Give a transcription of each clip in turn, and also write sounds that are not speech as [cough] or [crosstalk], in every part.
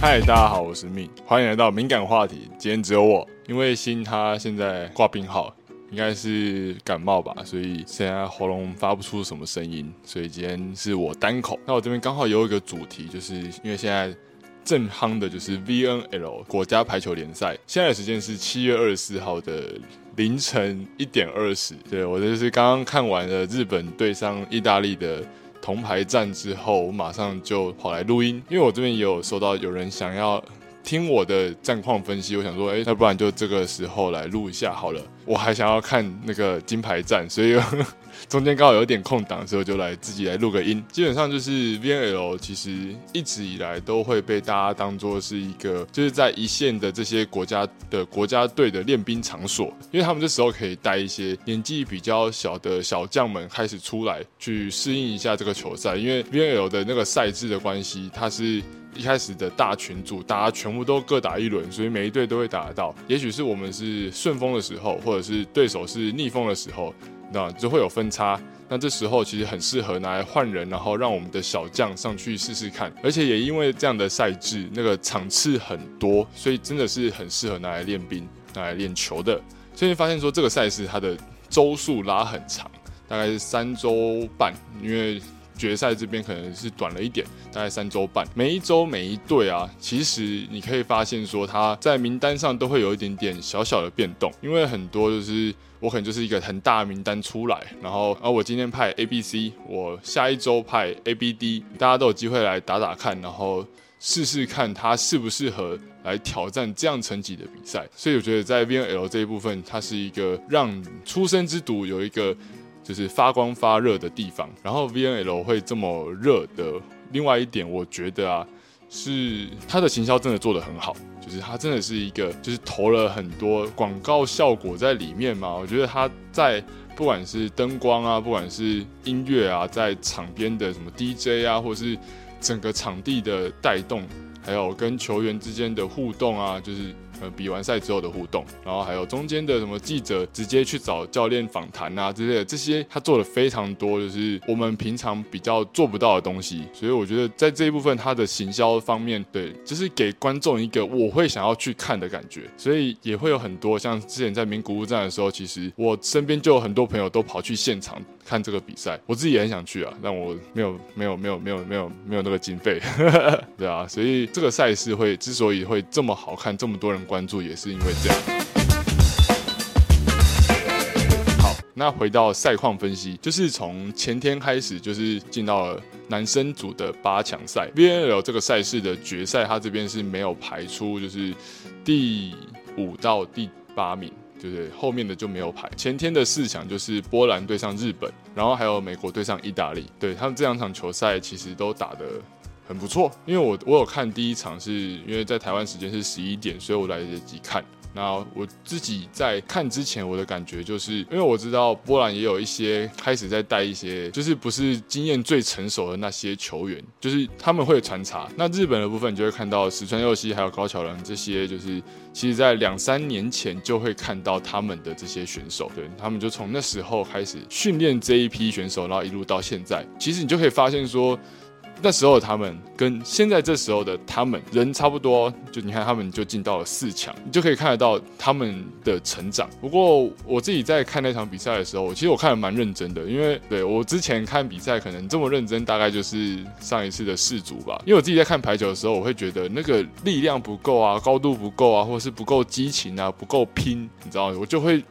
嗨，大家好，我是命，欢迎来到敏感话题。今天只有我，因为新他现在挂病号，应该是感冒吧，所以现在喉咙发不出什么声音，所以今天是我单口。那我这边刚好有一个主题，就是因为现在正夯的就是 VNL 国家排球联赛，现在时间是七月二十四号的凌晨一点二十。对我就是刚刚看完了日本对上意大利的。铜牌战之后，我马上就跑来录音，因为我这边也有收到有人想要听我的战况分析，我想说，哎，那不然就这个时候来录一下好了。我还想要看那个金牌战，所以。[laughs] 中间刚好有点空档，所以我就来自己来录个音。基本上就是 VNL，其实一直以来都会被大家当做是一个，就是在一线的这些国家的国家队的练兵场所，因为他们这时候可以带一些年纪比较小的小将们开始出来，去适应一下这个球赛。因为 VNL 的那个赛制的关系，它是一开始的大群组，大家全部都各打一轮，所以每一队都会打得到。也许是我们是顺风的时候，或者是对手是逆风的时候。那就会有分差，那这时候其实很适合拿来换人，然后让我们的小将上去试试看。而且也因为这样的赛制，那个场次很多，所以真的是很适合拿来练兵、拿来练球的。最近发现说这个赛事它的周数拉很长，大概是三周半，因为。决赛这边可能是短了一点，大概三周半。每一周每一队啊，其实你可以发现说他在名单上都会有一点点小小的变动，因为很多就是我可能就是一个很大的名单出来，然后啊我今天派 A、B、C，我下一周派 A、B、D，大家都有机会来打打看，然后试试看他适不适合来挑战这样层级的比赛。所以我觉得在 VNL 这一部分，它是一个让出生之犊有一个。就是发光发热的地方，然后 VNL 会这么热的另外一点，我觉得啊，是它的行销真的做得很好，就是它真的是一个，就是投了很多广告效果在里面嘛。我觉得它在不管是灯光啊，不管是音乐啊，在场边的什么 DJ 啊，或是整个场地的带动，还有跟球员之间的互动啊，就是。比完赛之后的互动，然后还有中间的什么记者直接去找教练访谈啊之类的，这些他做了非常多，就是我们平常比较做不到的东西。所以我觉得在这一部分，他的行销方面，对，就是给观众一个我会想要去看的感觉。所以也会有很多像之前在名古屋站的时候，其实我身边就有很多朋友都跑去现场看这个比赛，我自己也很想去啊，但我没有没有没有没有没有没有那个经费，[laughs] 对啊，所以这个赛事会之所以会这么好看，这么多人。关注也是因为这样。好，那回到赛况分析，就是从前天开始，就是进到了男生组的八强赛。VNL 这个赛事的决赛，它这边是没有排出，就是第五到第八名，就是后面的就没有排。前天的四强就是波兰对上日本，然后还有美国对上意大利。对他们这两场球赛其实都打的。很不错，因为我我有看第一场，是因为在台湾时间是十一点，所以我来得及看。那我自己在看之前，我的感觉就是，因为我知道波兰也有一些开始在带一些，就是不是经验最成熟的那些球员，就是他们会穿插。那日本的部分，你就会看到石川佑希还有高桥良这些，就是其实在两三年前就会看到他们的这些选手，对他们就从那时候开始训练这一批选手，然后一路到现在，其实你就可以发现说。那时候他们跟现在这时候的他们人差不多，就你看他们就进到了四强，你就可以看得到他们的成长。不过我自己在看那场比赛的时候，其实我看的蛮认真的，因为对我之前看比赛可能这么认真，大概就是上一次的世足吧。因为我自己在看排球的时候，我会觉得那个力量不够啊，高度不够啊，或是不够激情啊，不够拼，你知道？我就会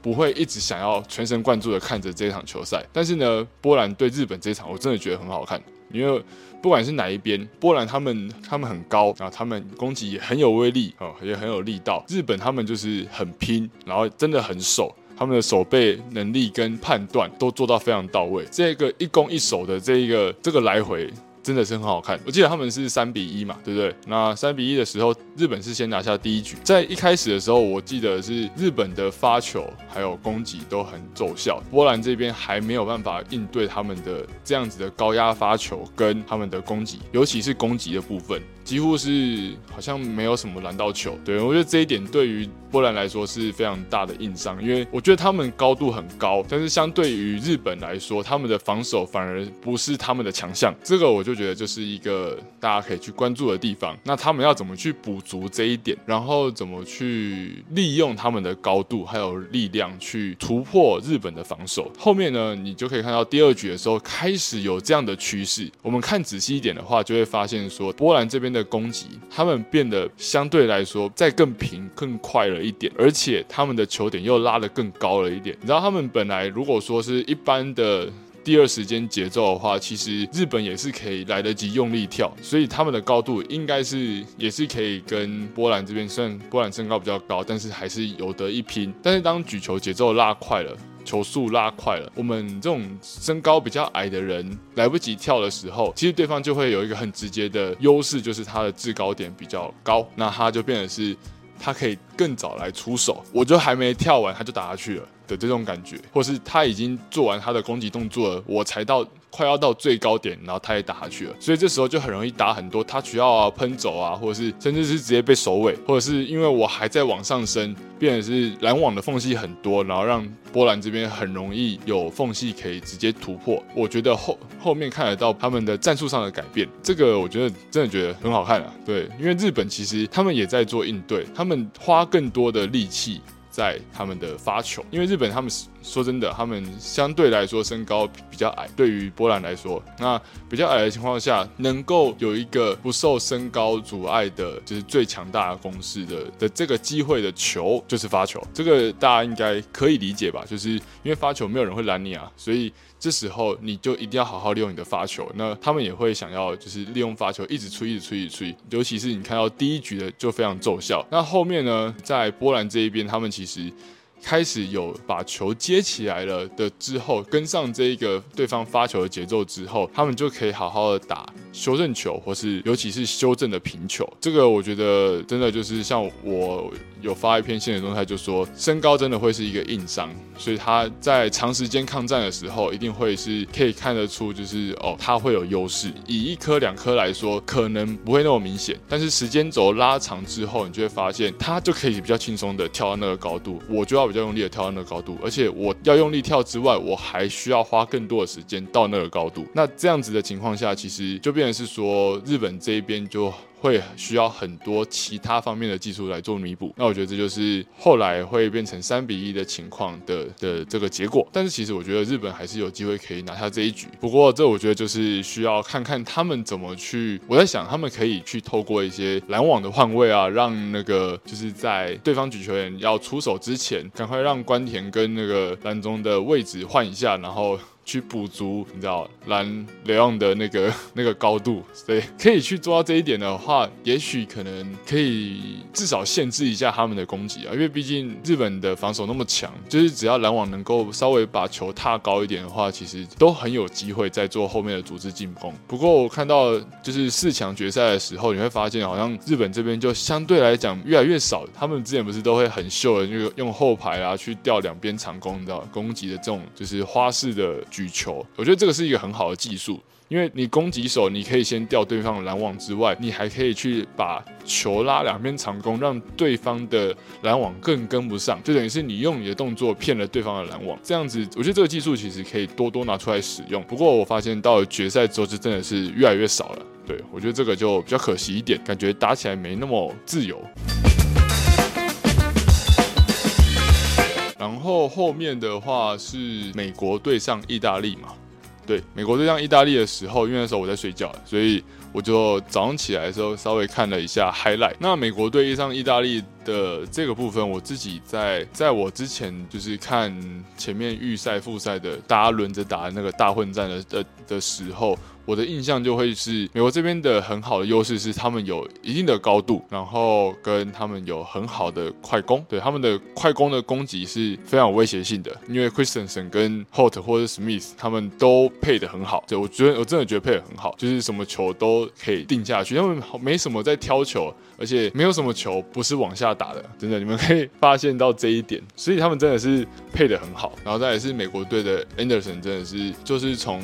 不会一直想要全神贯注的看着这场球赛。但是呢，波兰对日本这场，我真的觉得很好看。因为不管是哪一边，波兰他们他们很高，然后他们攻击也很有威力哦，也很有力道。日本他们就是很拼，然后真的很守，他们的守备能力跟判断都做到非常到位。这个一攻一守的这一个这个来回。真的是很好看，我记得他们是三比一嘛，对不对？那三比一的时候，日本是先拿下第一局。在一开始的时候，我记得是日本的发球还有攻击都很奏效，波兰这边还没有办法应对他们的这样子的高压发球跟他们的攻击，尤其是攻击的部分。几乎是好像没有什么拦到球。对我觉得这一点对于波兰来说是非常大的硬伤，因为我觉得他们高度很高，但是相对于日本来说，他们的防守反而不是他们的强项。这个我就觉得就是一个大家可以去关注的地方。那他们要怎么去补足这一点，然后怎么去利用他们的高度还有力量去突破日本的防守？后面呢，你就可以看到第二局的时候开始有这样的趋势。我们看仔细一点的话，就会发现说波兰这边的攻击，他们变得相对来说再更平更快了。一点，而且他们的球点又拉得更高了一点。你知道，他们本来如果说是一般的第二时间节奏的话，其实日本也是可以来得及用力跳，所以他们的高度应该是也是可以跟波兰这边，虽然波兰身高比较高，但是还是有得一拼。但是当举球节奏拉快了，球速拉快了，我们这种身高比较矮的人来不及跳的时候，其实对方就会有一个很直接的优势，就是他的制高点比较高，那他就变得是。他可以更早来出手，我就还没跳完他就打下去了的这种感觉，或是他已经做完他的攻击动作了，我才到快要到最高点，然后他也打下去了，所以这时候就很容易打很多他需要啊喷走啊，或者是甚至是直接被首尾，或者是因为我还在往上升，变得是拦网的缝隙很多，然后让波兰这边很容易有缝隙可以直接突破。我觉得后后面看得到他们的战术上的改变，这个我觉得真的觉得很好看啊。对，因为日本其实他们也在做应对，他们花更多的力气在他们的发球，因为日本他们是。说真的，他们相对来说身高比较矮。对于波兰来说，那比较矮的情况下，能够有一个不受身高阻碍的，就是最强大的攻势的的这个机会的球，就是发球。这个大家应该可以理解吧？就是因为发球没有人会拦你啊，所以这时候你就一定要好好利用你的发球。那他们也会想要就是利用发球一直吹，一直吹，一直吹。尤其是你看到第一局的就非常奏效。那后面呢，在波兰这一边，他们其实。开始有把球接起来了的之后，跟上这一个对方发球的节奏之后，他们就可以好好的打修正球，或是尤其是修正的平球。这个我觉得真的就是像我有发一篇新的动态，就说身高真的会是一个硬伤，所以他在长时间抗战的时候，一定会是可以看得出，就是哦，他会有优势。以一颗两颗来说，可能不会那么明显，但是时间轴拉长之后，你就会发现他就可以比较轻松的跳到那个高度。我就要。比较用力的跳到那个高度，而且我要用力跳之外，我还需要花更多的时间到那个高度。那这样子的情况下，其实就变成是说，日本这一边就。会需要很多其他方面的技术来做弥补，那我觉得这就是后来会变成三比一的情况的的这个结果。但是其实我觉得日本还是有机会可以拿下这一局。不过这我觉得就是需要看看他们怎么去。我在想他们可以去透过一些拦网的换位啊，让那个就是在对方举球员要出手之前，赶快让关田跟那个蓝中的位置换一下，然后。去补足，你知道蓝雷昂的那个 [laughs] 那个高度，对，可以去做到这一点的话，也许可能可以至少限制一下他们的攻击啊，因为毕竟日本的防守那么强，就是只要篮网能够稍微把球踏高一点的话，其实都很有机会在做后面的组织进攻。不过我看到就是四强决赛的时候，你会发现好像日本这边就相对来讲越来越少，他们之前不是都会很秀的，就用后排啊去吊两边长攻，你知道攻击的这种就是花式的。举球，我觉得这个是一个很好的技术，因为你攻击手，你可以先吊对方的拦网之外，你还可以去把球拉两边长攻，让对方的拦网更跟不上，就等于是你用你的动作骗了对方的拦网，这样子，我觉得这个技术其实可以多多拿出来使用。不过我发现到了决赛之后，就真的是越来越少了。对我觉得这个就比较可惜一点，感觉打起来没那么自由。然后后面的话是美国对上意大利嘛？对，美国对上意大利的时候，因为那时候我在睡觉，所以我就早上起来的时候稍微看了一下 highlight。那美国对上意大利的这个部分，我自己在在我之前就是看前面预赛、复赛的大家轮着打那个大混战的的的时候。我的印象就会是美国这边的很好的优势是他们有一定的高度，然后跟他们有很好的快攻，对他们的快攻的攻击是非常有威胁性的，因为 Christensen 跟 Holt 或者 Smith 他们都配的很好，对我觉得我真的觉得配的很好，就是什么球都可以定下去，他们没什么在挑球，而且没有什么球不是往下打的，真的，你们可以发现到这一点，[laughs] 所以他们真的是配的很好。然后再来是美国队的 Anderson，真的是就是从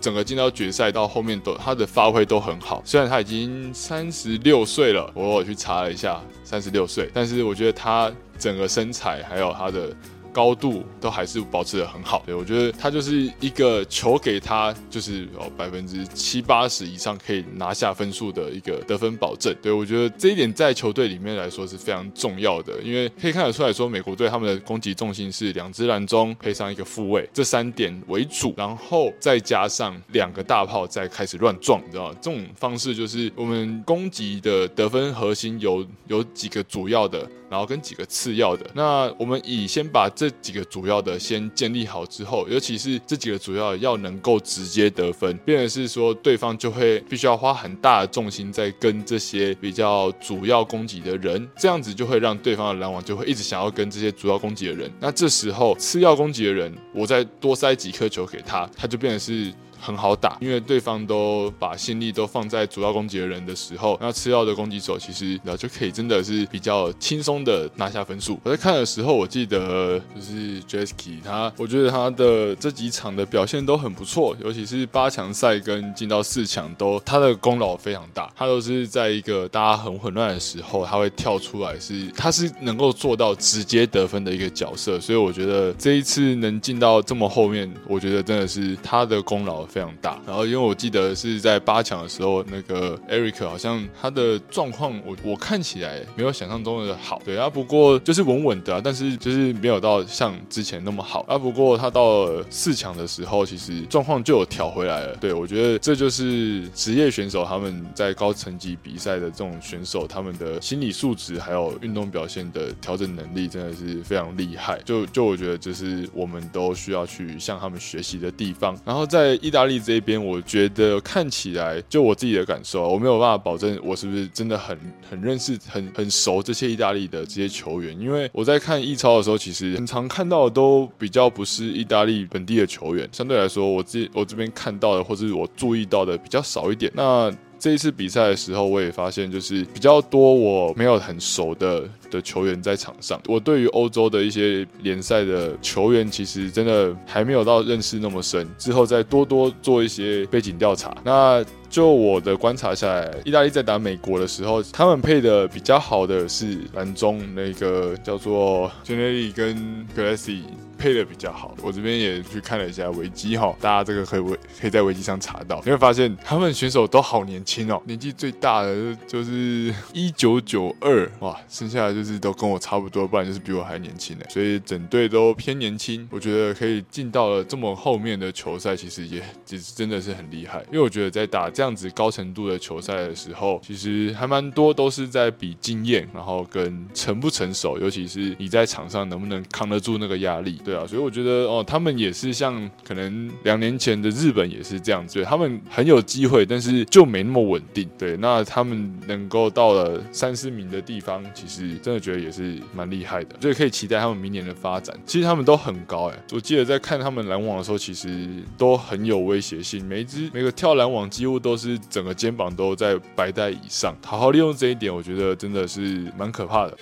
整个进到决赛到后面都他的发挥都很好。虽然他已经三十六岁了，我我去查了一下，三十六岁，但是我觉得他整个身材还有他的。高度都还是保持的很好，对我觉得他就是一个球给他就是哦百分之七八十以上可以拿下分数的一个得分保证，对我觉得这一点在球队里面来说是非常重要的，因为可以看得出来说美国队他们的攻击重心是两支篮中配上一个副位这三点为主，然后再加上两个大炮再开始乱撞，你知道这种方式就是我们攻击的得分核心有有几个主要的。然后跟几个次要的，那我们以先把这几个主要的先建立好之后，尤其是这几个主要要能够直接得分，变成是说对方就会必须要花很大的重心在跟这些比较主要攻击的人，这样子就会让对方的篮网就会一直想要跟这些主要攻击的人，那这时候次要攻击的人，我再多塞几颗球给他，他就变成是。很好打，因为对方都把心力都放在主要攻击的人的时候，那次要的攻击手其实然后就可以真的是比较轻松的拿下分数。我在看的时候，我记得就是 Jesky 他，我觉得他的这几场的表现都很不错，尤其是八强赛跟进到四强都他的功劳非常大，他都是在一个大家很混乱的时候，他会跳出来，是他是能够做到直接得分的一个角色，所以我觉得这一次能进到这么后面，我觉得真的是他的功劳。非常大，然后因为我记得是在八强的时候，那个 Eric 好像他的状况，我我看起来没有想象中的好，对啊，不过就是稳稳的，但是就是没有到像之前那么好啊。不过他到了四强的时候，其实状况就有调回来了。对我觉得这就是职业选手他们在高层级比赛的这种选手，他们的心理素质还有运动表现的调整能力真的是非常厉害。就就我觉得这是我们都需要去向他们学习的地方。然后在意大意大利这边，我觉得看起来，就我自己的感受，我没有办法保证我是不是真的很很认识、很很熟这些意大利的这些球员，因为我在看意超的时候，其实很常看到的都比较不是意大利本地的球员，相对来说，我自我这边看到的或者我注意到的比较少一点。那这一次比赛的时候，我也发现就是比较多我没有很熟的的球员在场上。我对于欧洲的一些联赛的球员，其实真的还没有到认识那么深。之后再多多做一些背景调查。那就我的观察下来，意大利在打美国的时候，他们配的比较好的是蓝中那个叫做 j e n e r 跟 g l a s s y 配的比较好，我这边也去看了一下维基哈，大家这个可以可以在维基上查到，你会发现他们选手都好年轻哦，年纪最大的就是一九九二哇，剩下的就是都跟我差不多，不然就是比我还年轻的，所以整队都偏年轻，我觉得可以进到了这么后面的球赛，其实也其实真的是很厉害，因为我觉得在打这样子高程度的球赛的时候，其实还蛮多都是在比经验，然后跟成不成熟，尤其是你在场上能不能扛得住那个压力。对啊，所以我觉得哦，他们也是像可能两年前的日本也是这样子，他们很有机会，但是就没那么稳定。对，那他们能够到了三四名的地方，其实真的觉得也是蛮厉害的，所以可以期待他们明年的发展。其实他们都很高哎，我记得在看他们篮网的时候，其实都很有威胁性，每一支每个跳篮网几乎都都是整个肩膀都在白带以上。好好利用这一点，我觉得真的是蛮可怕的。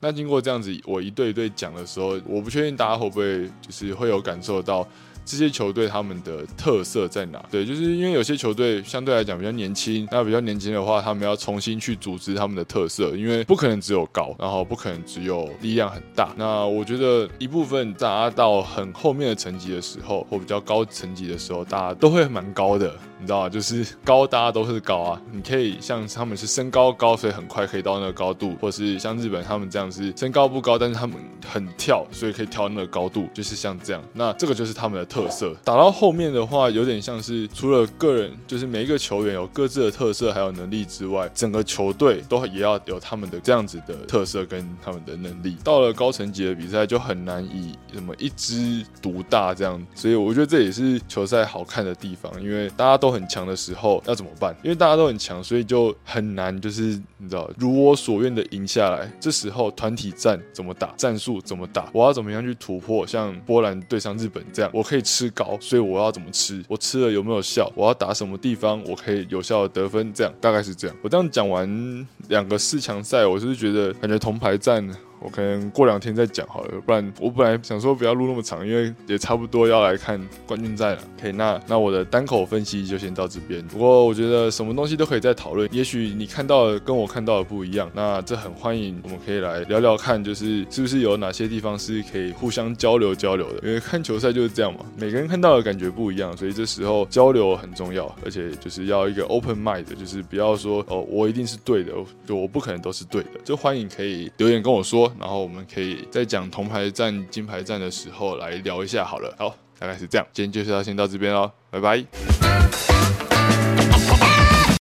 那经过这样子，我一对一对讲的时候，我不确定大家会不会就是会有感受到。这些球队他们的特色在哪？对，就是因为有些球队相对来讲比较年轻，那比较年轻的话，他们要重新去组织他们的特色，因为不可能只有高，然后不可能只有力量很大。那我觉得一部分大家到很后面的层级的时候，或比较高层级的时候，大家都会蛮高的，你知道吗？就是高，大家都是高啊。你可以像他们是身高高，所以很快可以到那个高度，或是像日本他们这样是身高不高，但是他们很跳，所以可以跳那个高度，就是像这样。那这个就是他们的。特色打到后面的话，有点像是除了个人，就是每一个球员有各自的特色还有能力之外，整个球队都也要有他们的这样子的特色跟他们的能力。到了高层级的比赛就很难以什么一支独大这样，所以我觉得这也是球赛好看的地方。因为大家都很强的时候要怎么办？因为大家都很强，所以就很难就是你知道如我所愿的赢下来。这时候团体战怎么打，战术怎么打，我要怎么样去突破？像波兰对上日本这样，我可以吃高，所以我要怎么吃？我吃了有没有效？我要打什么地方我可以有效的得分？这样大概是这样。我这样讲完两个四强赛，我就是觉得感觉铜牌战。[laughs] 我可能过两天再讲好了，不然我本来想说不要录那么长，因为也差不多要来看冠军赛了。可以，那那我的单口分析就先到这边。不过我觉得什么东西都可以再讨论，也许你看到的跟我看到的不一样，那这很欢迎，我们可以来聊聊看，就是是不是有哪些地方是可以互相交流交流的。因为看球赛就是这样嘛，每个人看到的感觉不一样，所以这时候交流很重要，而且就是要一个 open mind，就是不要说哦我一定是对的，就我不可能都是对的。就欢迎可以留言跟我说。然后我们可以在讲铜牌战、金牌战的时候来聊一下好了。好，大概是这样，今天就是要先到这边喽，拜拜。